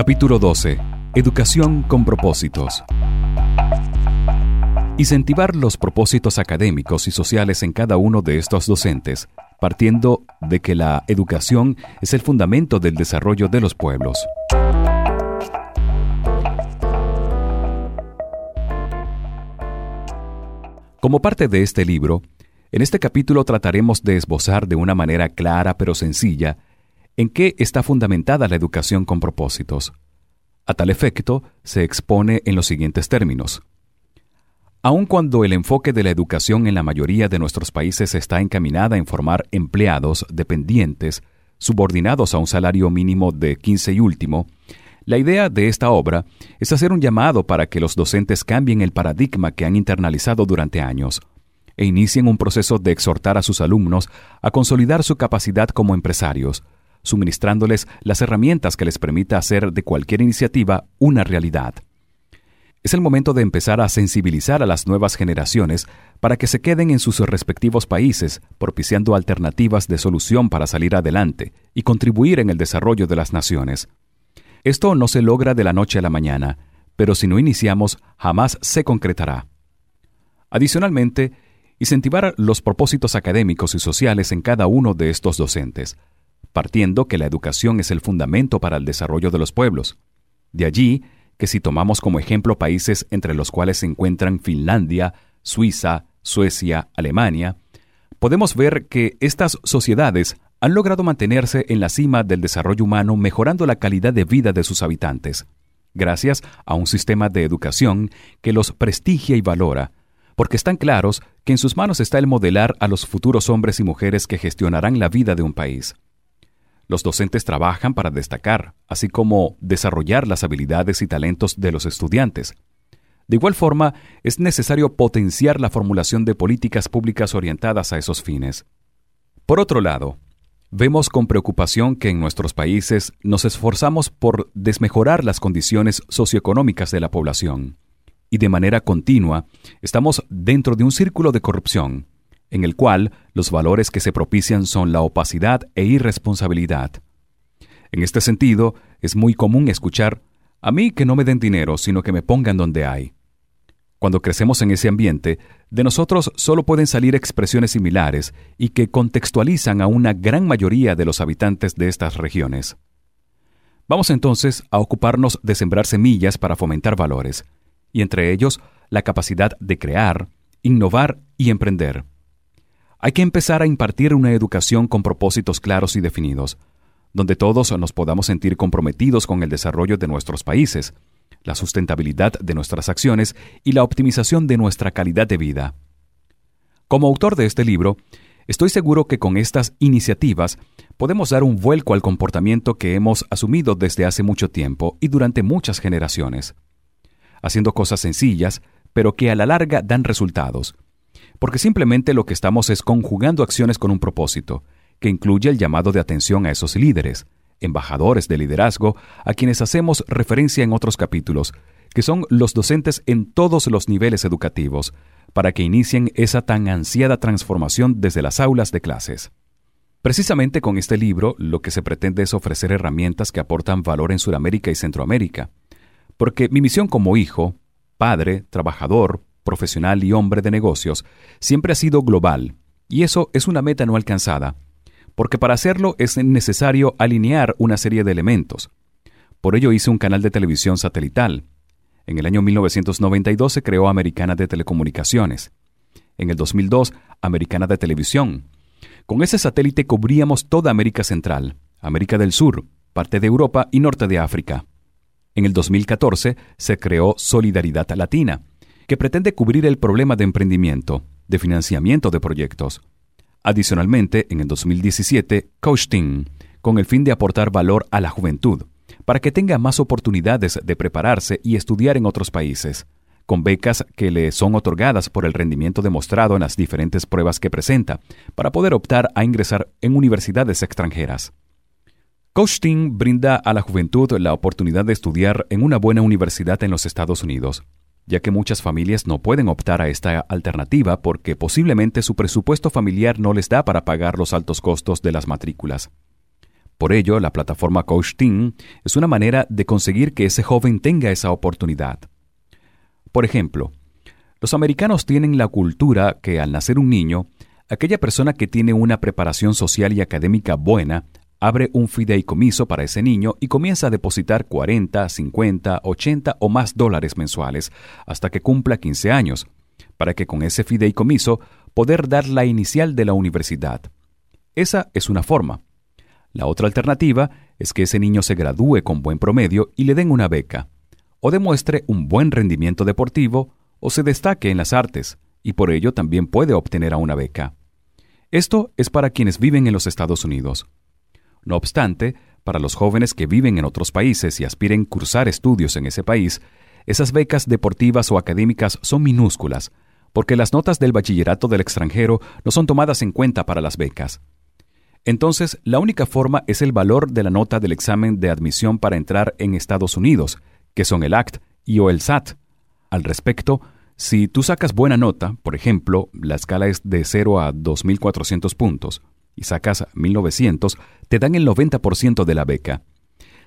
Capítulo 12. Educación con propósitos. Incentivar los propósitos académicos y sociales en cada uno de estos docentes, partiendo de que la educación es el fundamento del desarrollo de los pueblos. Como parte de este libro, en este capítulo trataremos de esbozar de una manera clara pero sencilla en qué está fundamentada la educación con propósitos. A tal efecto, se expone en los siguientes términos. Aun cuando el enfoque de la educación en la mayoría de nuestros países está encaminada en formar empleados dependientes, subordinados a un salario mínimo de 15 y último, la idea de esta obra es hacer un llamado para que los docentes cambien el paradigma que han internalizado durante años e inicien un proceso de exhortar a sus alumnos a consolidar su capacidad como empresarios, suministrándoles las herramientas que les permita hacer de cualquier iniciativa una realidad. Es el momento de empezar a sensibilizar a las nuevas generaciones para que se queden en sus respectivos países, propiciando alternativas de solución para salir adelante y contribuir en el desarrollo de las naciones. Esto no se logra de la noche a la mañana, pero si no iniciamos, jamás se concretará. Adicionalmente, incentivar los propósitos académicos y sociales en cada uno de estos docentes, partiendo que la educación es el fundamento para el desarrollo de los pueblos. De allí que si tomamos como ejemplo países entre los cuales se encuentran Finlandia, Suiza, Suecia, Alemania, podemos ver que estas sociedades han logrado mantenerse en la cima del desarrollo humano mejorando la calidad de vida de sus habitantes, gracias a un sistema de educación que los prestigia y valora, porque están claros que en sus manos está el modelar a los futuros hombres y mujeres que gestionarán la vida de un país. Los docentes trabajan para destacar, así como desarrollar las habilidades y talentos de los estudiantes. De igual forma, es necesario potenciar la formulación de políticas públicas orientadas a esos fines. Por otro lado, vemos con preocupación que en nuestros países nos esforzamos por desmejorar las condiciones socioeconómicas de la población, y de manera continua estamos dentro de un círculo de corrupción, en el cual los valores que se propician son la opacidad e irresponsabilidad. En este sentido, es muy común escuchar, a mí que no me den dinero, sino que me pongan donde hay. Cuando crecemos en ese ambiente, de nosotros solo pueden salir expresiones similares y que contextualizan a una gran mayoría de los habitantes de estas regiones. Vamos entonces a ocuparnos de sembrar semillas para fomentar valores, y entre ellos la capacidad de crear, innovar y emprender. Hay que empezar a impartir una educación con propósitos claros y definidos, donde todos nos podamos sentir comprometidos con el desarrollo de nuestros países, la sustentabilidad de nuestras acciones y la optimización de nuestra calidad de vida. Como autor de este libro, estoy seguro que con estas iniciativas podemos dar un vuelco al comportamiento que hemos asumido desde hace mucho tiempo y durante muchas generaciones, haciendo cosas sencillas, pero que a la larga dan resultados, porque simplemente lo que estamos es conjugando acciones con un propósito, que incluye el llamado de atención a esos líderes, embajadores de liderazgo, a quienes hacemos referencia en otros capítulos, que son los docentes en todos los niveles educativos, para que inicien esa tan ansiada transformación desde las aulas de clases. Precisamente con este libro lo que se pretende es ofrecer herramientas que aportan valor en Sudamérica y Centroamérica, porque mi misión como hijo, padre, trabajador, profesional y hombre de negocios, siempre ha sido global, y eso es una meta no alcanzada, porque para hacerlo es necesario alinear una serie de elementos. Por ello hice un canal de televisión satelital. En el año 1992 se creó Americana de Telecomunicaciones. En el 2002, Americana de Televisión. Con ese satélite cubríamos toda América Central, América del Sur, parte de Europa y norte de África. En el 2014 se creó Solidaridad Latina, que pretende cubrir el problema de emprendimiento, de financiamiento de proyectos. Adicionalmente, en el 2017, Coaching, con el fin de aportar valor a la juventud, para que tenga más oportunidades de prepararse y estudiar en otros países, con becas que le son otorgadas por el rendimiento demostrado en las diferentes pruebas que presenta, para poder optar a ingresar en universidades extranjeras. Coaching brinda a la juventud la oportunidad de estudiar en una buena universidad en los Estados Unidos, ya que muchas familias no pueden optar a esta alternativa porque posiblemente su presupuesto familiar no les da para pagar los altos costos de las matrículas. Por ello, la plataforma Coach Team es una manera de conseguir que ese joven tenga esa oportunidad. Por ejemplo, los americanos tienen la cultura que al nacer un niño, aquella persona que tiene una preparación social y académica buena abre un fideicomiso para ese niño y comienza a depositar 40, 50, 80 o más dólares mensuales hasta que cumpla 15 años, para que con ese fideicomiso poder dar la inicial de la universidad. Esa es una forma. La otra alternativa es que ese niño se gradúe con buen promedio y le den una beca, o demuestre un buen rendimiento deportivo, o se destaque en las artes, y por ello también puede obtener a una beca. Esto es para quienes viven en los Estados Unidos. No obstante, para los jóvenes que viven en otros países y aspiren cursar estudios en ese país, esas becas deportivas o académicas son minúsculas, porque las notas del bachillerato del extranjero no son tomadas en cuenta para las becas. Entonces, la única forma es el valor de la nota del examen de admisión para entrar en Estados Unidos, que son el ACT y o el SAT. Al respecto, si tú sacas buena nota, por ejemplo, la escala es de 0 a 2.400 puntos, y sacas 1.900, te dan el 90% de la beca.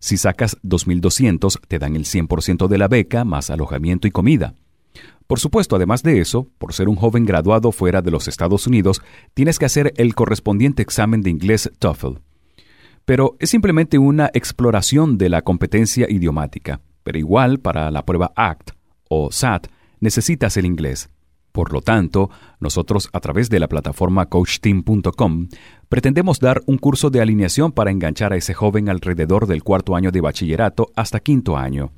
Si sacas 2.200, te dan el 100% de la beca más alojamiento y comida. Por supuesto, además de eso, por ser un joven graduado fuera de los Estados Unidos, tienes que hacer el correspondiente examen de inglés TOEFL. Pero es simplemente una exploración de la competencia idiomática. Pero igual, para la prueba ACT o SAT, necesitas el inglés. Por lo tanto, nosotros a través de la plataforma coachteam.com pretendemos dar un curso de alineación para enganchar a ese joven alrededor del cuarto año de bachillerato hasta quinto año.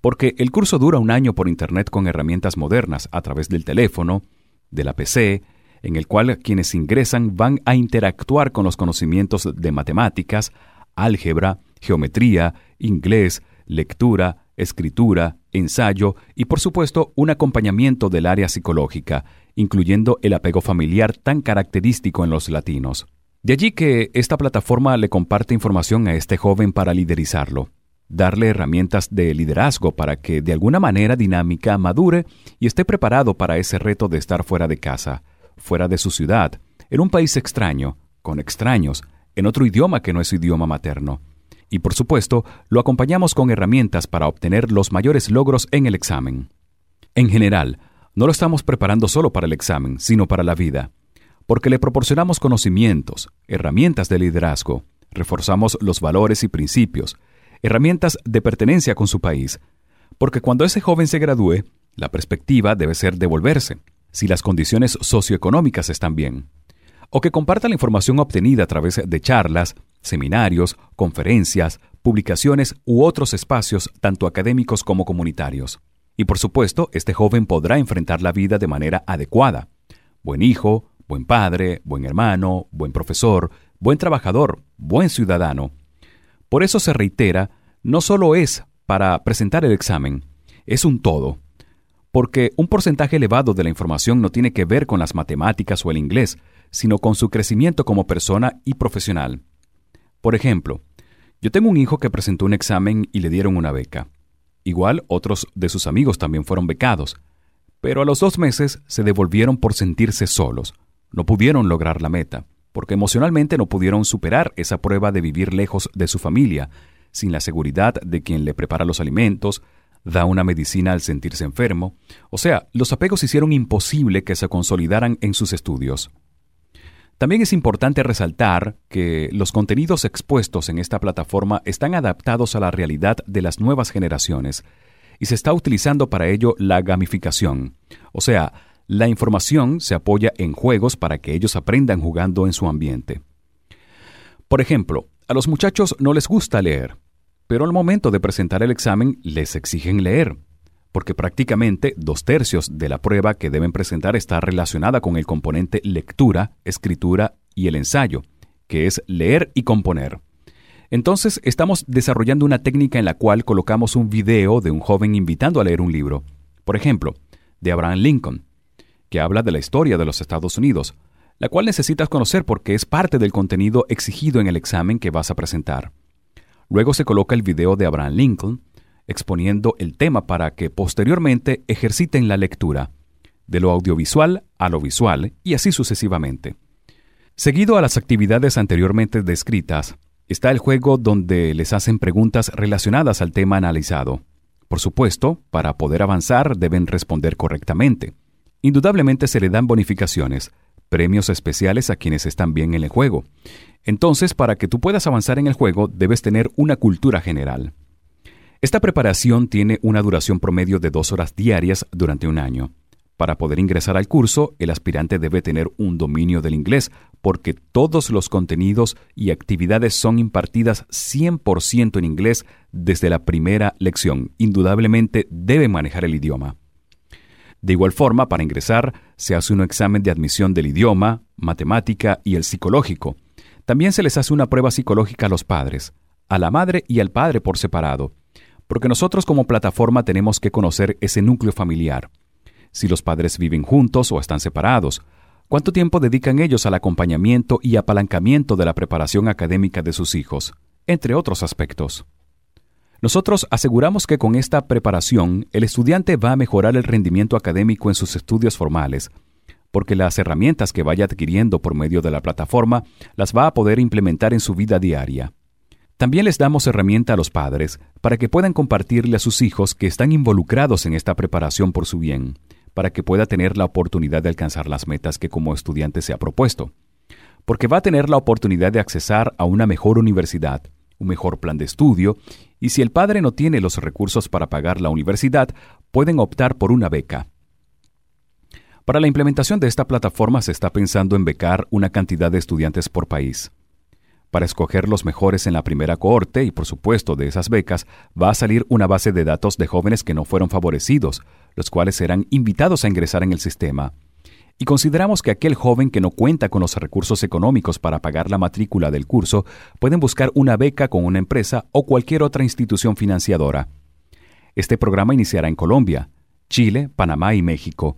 Porque el curso dura un año por Internet con herramientas modernas a través del teléfono, de la PC, en el cual quienes ingresan van a interactuar con los conocimientos de matemáticas, álgebra, geometría, inglés, lectura, escritura, ensayo y por supuesto un acompañamiento del área psicológica, incluyendo el apego familiar tan característico en los latinos. De allí que esta plataforma le comparte información a este joven para liderizarlo darle herramientas de liderazgo para que de alguna manera dinámica madure y esté preparado para ese reto de estar fuera de casa, fuera de su ciudad, en un país extraño, con extraños, en otro idioma que no es su idioma materno. Y por supuesto, lo acompañamos con herramientas para obtener los mayores logros en el examen. En general, no lo estamos preparando solo para el examen, sino para la vida, porque le proporcionamos conocimientos, herramientas de liderazgo, reforzamos los valores y principios, herramientas de pertenencia con su país, porque cuando ese joven se gradúe, la perspectiva debe ser devolverse, si las condiciones socioeconómicas están bien, o que comparta la información obtenida a través de charlas, seminarios, conferencias, publicaciones u otros espacios tanto académicos como comunitarios. Y por supuesto, este joven podrá enfrentar la vida de manera adecuada. Buen hijo, buen padre, buen hermano, buen profesor, buen trabajador, buen ciudadano, por eso se reitera, no solo es para presentar el examen, es un todo. Porque un porcentaje elevado de la información no tiene que ver con las matemáticas o el inglés, sino con su crecimiento como persona y profesional. Por ejemplo, yo tengo un hijo que presentó un examen y le dieron una beca. Igual otros de sus amigos también fueron becados, pero a los dos meses se devolvieron por sentirse solos. No pudieron lograr la meta porque emocionalmente no pudieron superar esa prueba de vivir lejos de su familia, sin la seguridad de quien le prepara los alimentos, da una medicina al sentirse enfermo, o sea, los apegos hicieron imposible que se consolidaran en sus estudios. También es importante resaltar que los contenidos expuestos en esta plataforma están adaptados a la realidad de las nuevas generaciones y se está utilizando para ello la gamificación, o sea, la información se apoya en juegos para que ellos aprendan jugando en su ambiente. Por ejemplo, a los muchachos no les gusta leer, pero al momento de presentar el examen les exigen leer, porque prácticamente dos tercios de la prueba que deben presentar está relacionada con el componente lectura, escritura y el ensayo, que es leer y componer. Entonces estamos desarrollando una técnica en la cual colocamos un video de un joven invitando a leer un libro, por ejemplo, de Abraham Lincoln, que habla de la historia de los Estados Unidos, la cual necesitas conocer porque es parte del contenido exigido en el examen que vas a presentar. Luego se coloca el video de Abraham Lincoln, exponiendo el tema para que posteriormente ejerciten la lectura, de lo audiovisual a lo visual y así sucesivamente. Seguido a las actividades anteriormente descritas, Está el juego donde les hacen preguntas relacionadas al tema analizado. Por supuesto, para poder avanzar deben responder correctamente. Indudablemente se le dan bonificaciones, premios especiales a quienes están bien en el juego. Entonces, para que tú puedas avanzar en el juego, debes tener una cultura general. Esta preparación tiene una duración promedio de dos horas diarias durante un año. Para poder ingresar al curso, el aspirante debe tener un dominio del inglés, porque todos los contenidos y actividades son impartidas 100% en inglés desde la primera lección. Indudablemente debe manejar el idioma. De igual forma, para ingresar, se hace un examen de admisión del idioma, matemática y el psicológico. También se les hace una prueba psicológica a los padres, a la madre y al padre por separado, porque nosotros como plataforma tenemos que conocer ese núcleo familiar si los padres viven juntos o están separados, cuánto tiempo dedican ellos al acompañamiento y apalancamiento de la preparación académica de sus hijos, entre otros aspectos. Nosotros aseguramos que con esta preparación el estudiante va a mejorar el rendimiento académico en sus estudios formales, porque las herramientas que vaya adquiriendo por medio de la plataforma las va a poder implementar en su vida diaria. También les damos herramienta a los padres para que puedan compartirle a sus hijos que están involucrados en esta preparación por su bien, para que pueda tener la oportunidad de alcanzar las metas que como estudiante se ha propuesto. Porque va a tener la oportunidad de accesar a una mejor universidad, un mejor plan de estudio, y si el padre no tiene los recursos para pagar la universidad, pueden optar por una beca. Para la implementación de esta plataforma se está pensando en becar una cantidad de estudiantes por país. Para escoger los mejores en la primera cohorte y por supuesto de esas becas, va a salir una base de datos de jóvenes que no fueron favorecidos, los cuales serán invitados a ingresar en el sistema. Y consideramos que aquel joven que no cuenta con los recursos económicos para pagar la matrícula del curso pueden buscar una beca con una empresa o cualquier otra institución financiadora. Este programa iniciará en Colombia, Chile, Panamá y México.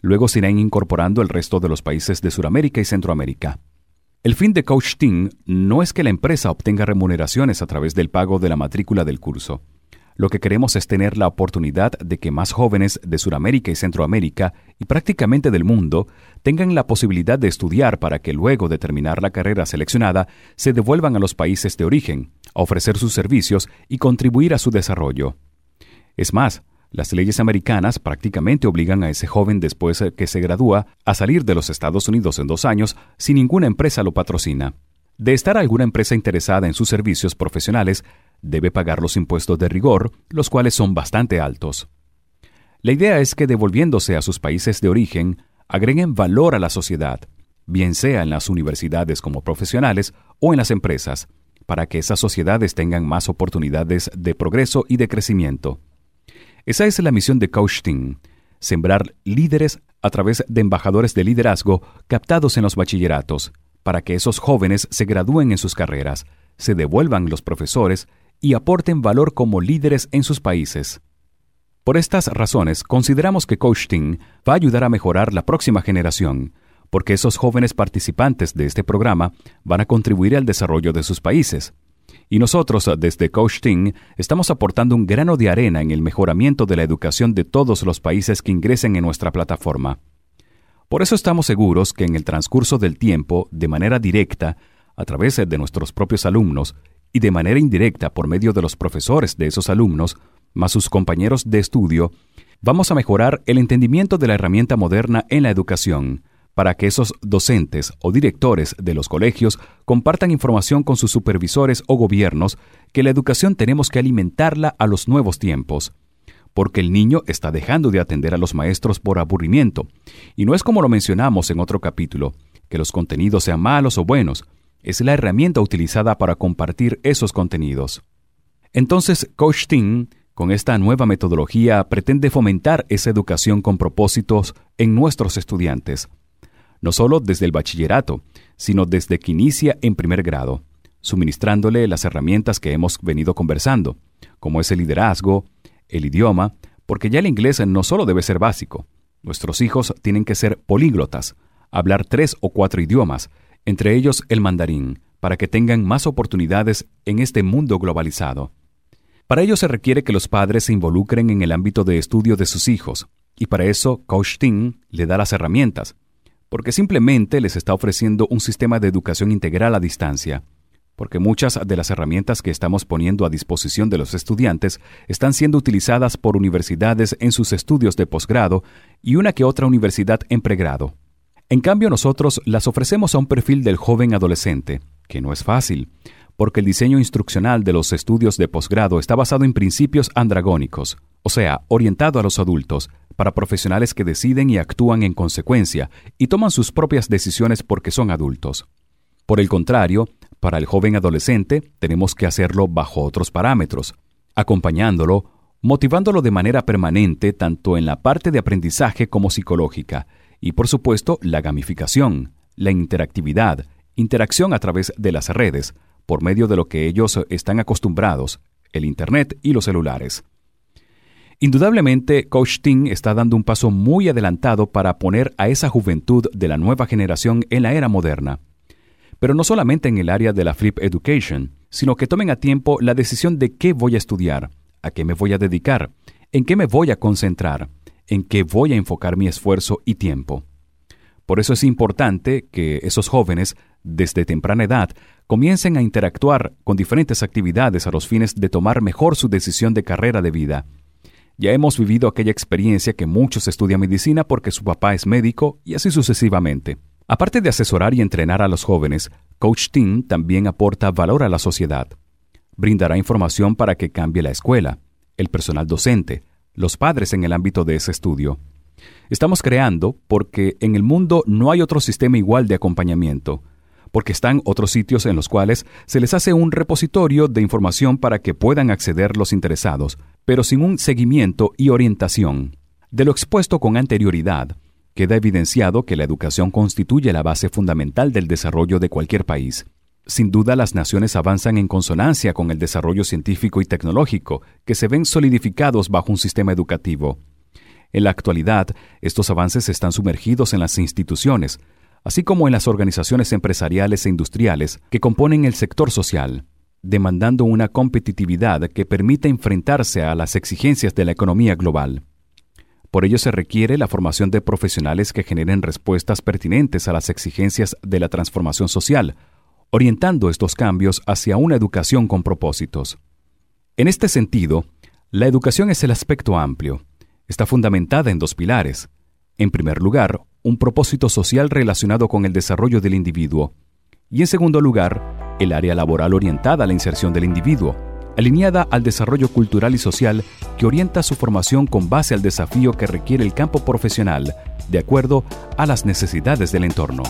Luego se irán incorporando el resto de los países de Sudamérica y Centroamérica. El fin de Coach Team no es que la empresa obtenga remuneraciones a través del pago de la matrícula del curso. Lo que queremos es tener la oportunidad de que más jóvenes de Sudamérica y Centroamérica y prácticamente del mundo tengan la posibilidad de estudiar para que luego de terminar la carrera seleccionada se devuelvan a los países de origen, a ofrecer sus servicios y contribuir a su desarrollo. Es más, las leyes americanas prácticamente obligan a ese joven después que se gradúa a salir de los Estados Unidos en dos años si ninguna empresa lo patrocina. De estar alguna empresa interesada en sus servicios profesionales, debe pagar los impuestos de rigor, los cuales son bastante altos. La idea es que devolviéndose a sus países de origen, agreguen valor a la sociedad, bien sea en las universidades como profesionales o en las empresas, para que esas sociedades tengan más oportunidades de progreso y de crecimiento. Esa es la misión de Coach sembrar líderes a través de embajadores de liderazgo captados en los bachilleratos, para que esos jóvenes se gradúen en sus carreras, se devuelvan los profesores y aporten valor como líderes en sus países. Por estas razones, consideramos que Coach va a ayudar a mejorar la próxima generación, porque esos jóvenes participantes de este programa van a contribuir al desarrollo de sus países. Y nosotros, desde Coach estamos aportando un grano de arena en el mejoramiento de la educación de todos los países que ingresen en nuestra plataforma. Por eso estamos seguros que en el transcurso del tiempo, de manera directa, a través de nuestros propios alumnos, y de manera indirecta por medio de los profesores de esos alumnos, más sus compañeros de estudio, vamos a mejorar el entendimiento de la herramienta moderna en la educación, para que esos docentes o directores de los colegios compartan información con sus supervisores o gobiernos que la educación tenemos que alimentarla a los nuevos tiempos, porque el niño está dejando de atender a los maestros por aburrimiento, y no es como lo mencionamos en otro capítulo, que los contenidos sean malos o buenos, es la herramienta utilizada para compartir esos contenidos. Entonces, Coach Team, con esta nueva metodología, pretende fomentar esa educación con propósitos en nuestros estudiantes, no solo desde el bachillerato, sino desde que inicia en primer grado, suministrándole las herramientas que hemos venido conversando, como es el liderazgo, el idioma, porque ya el inglés no solo debe ser básico, nuestros hijos tienen que ser políglotas, hablar tres o cuatro idiomas, entre ellos el mandarín, para que tengan más oportunidades en este mundo globalizado. Para ello se requiere que los padres se involucren en el ámbito de estudio de sus hijos, y para eso Coach Team le da las herramientas, porque simplemente les está ofreciendo un sistema de educación integral a distancia, porque muchas de las herramientas que estamos poniendo a disposición de los estudiantes están siendo utilizadas por universidades en sus estudios de posgrado y una que otra universidad en pregrado. En cambio, nosotros las ofrecemos a un perfil del joven adolescente, que no es fácil, porque el diseño instruccional de los estudios de posgrado está basado en principios andragónicos, o sea, orientado a los adultos, para profesionales que deciden y actúan en consecuencia y toman sus propias decisiones porque son adultos. Por el contrario, para el joven adolescente tenemos que hacerlo bajo otros parámetros, acompañándolo, motivándolo de manera permanente tanto en la parte de aprendizaje como psicológica, y por supuesto la gamificación, la interactividad, interacción a través de las redes, por medio de lo que ellos están acostumbrados, el Internet y los celulares. Indudablemente, Coach Ting está dando un paso muy adelantado para poner a esa juventud de la nueva generación en la era moderna pero no solamente en el área de la Flip Education, sino que tomen a tiempo la decisión de qué voy a estudiar, a qué me voy a dedicar, en qué me voy a concentrar, en qué voy a enfocar mi esfuerzo y tiempo. Por eso es importante que esos jóvenes, desde temprana edad, comiencen a interactuar con diferentes actividades a los fines de tomar mejor su decisión de carrera de vida. Ya hemos vivido aquella experiencia que muchos estudian medicina porque su papá es médico y así sucesivamente. Aparte de asesorar y entrenar a los jóvenes, Coach Team también aporta valor a la sociedad. Brindará información para que cambie la escuela, el personal docente, los padres en el ámbito de ese estudio. Estamos creando porque en el mundo no hay otro sistema igual de acompañamiento, porque están otros sitios en los cuales se les hace un repositorio de información para que puedan acceder los interesados, pero sin un seguimiento y orientación. De lo expuesto con anterioridad, queda evidenciado que la educación constituye la base fundamental del desarrollo de cualquier país. Sin duda las naciones avanzan en consonancia con el desarrollo científico y tecnológico, que se ven solidificados bajo un sistema educativo. En la actualidad, estos avances están sumergidos en las instituciones, así como en las organizaciones empresariales e industriales que componen el sector social, demandando una competitividad que permita enfrentarse a las exigencias de la economía global. Por ello se requiere la formación de profesionales que generen respuestas pertinentes a las exigencias de la transformación social, orientando estos cambios hacia una educación con propósitos. En este sentido, la educación es el aspecto amplio. Está fundamentada en dos pilares. En primer lugar, un propósito social relacionado con el desarrollo del individuo. Y en segundo lugar, el área laboral orientada a la inserción del individuo, alineada al desarrollo cultural y social que orienta su formación con base al desafío que requiere el campo profesional, de acuerdo a las necesidades del entorno.